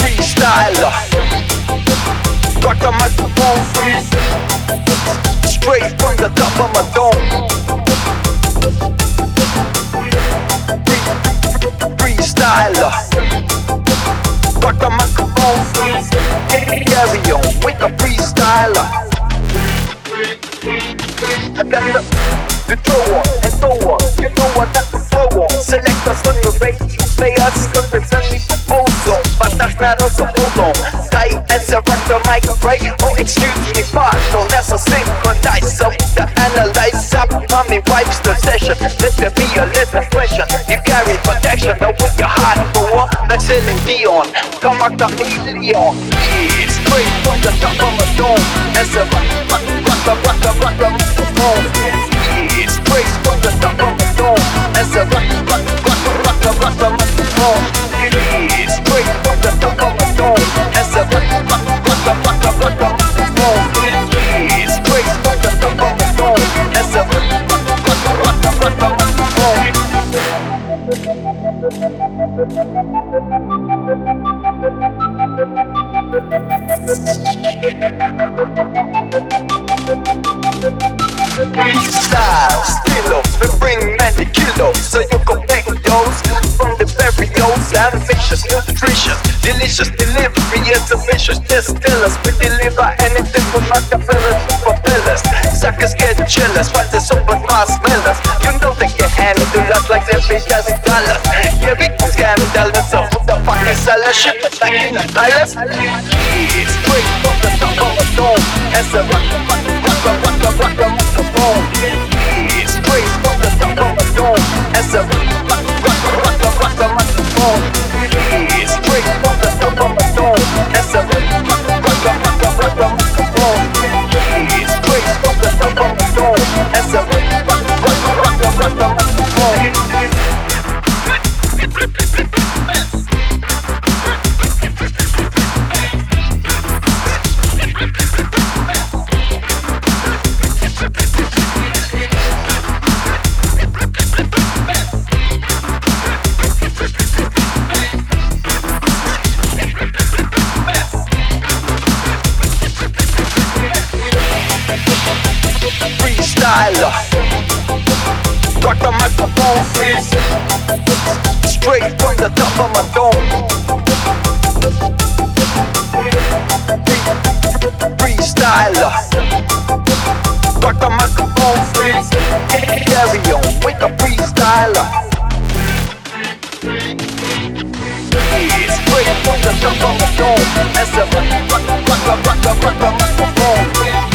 Freestyler. Rock the microphone. Straight from the top of my dome. Carry on with a freestyler. I got the, the throw on and throw on. You know what that's the flow on. Select us on the radio. Play us represent me proposal. Batas claros o hold on. Tight as a rock the mic right. Oh, excuse me, partial. That's a synchronize. So the analyze up. Mommy wipes the session. Let there be a little pressure. You carry protection. Now with your heart Celine Dion. Come out the city on. It is straight from the top of my dome. That's a rock, rock, rock, rock, rock, rock, rock, the top of dome. A rock, rock, rock, rock, rock, rock, rock, rock, rock, the top of dome. A rock, rock, rock, rock, rock, rock, rock. Thank you. Style, stilos, we bring many kilos So you can make those from the burials Ambitious, nutritious, delicious delivery is ambitious Just tell us, we deliver anything from Rockefeller to propellers. Suckers get jealous, so much more smellers. You know they can handle us like they're big as dollars Yeah, we can so who is all shit that's in the? It's straight from the top of the dome As a rock, rock, rock, rock, rock, rock, rock, rock, It's straight from the top of the dome a rock, rock, rock, rock, rock, rock, rock, It's straight from the top of the dome As a rock, rock, rock, rock, rock, rock, rock, rock, Straight from the top of my dome. Freestyler. Rock the microphone. Carry on freestyler. Straight from the top of my dome. A rock.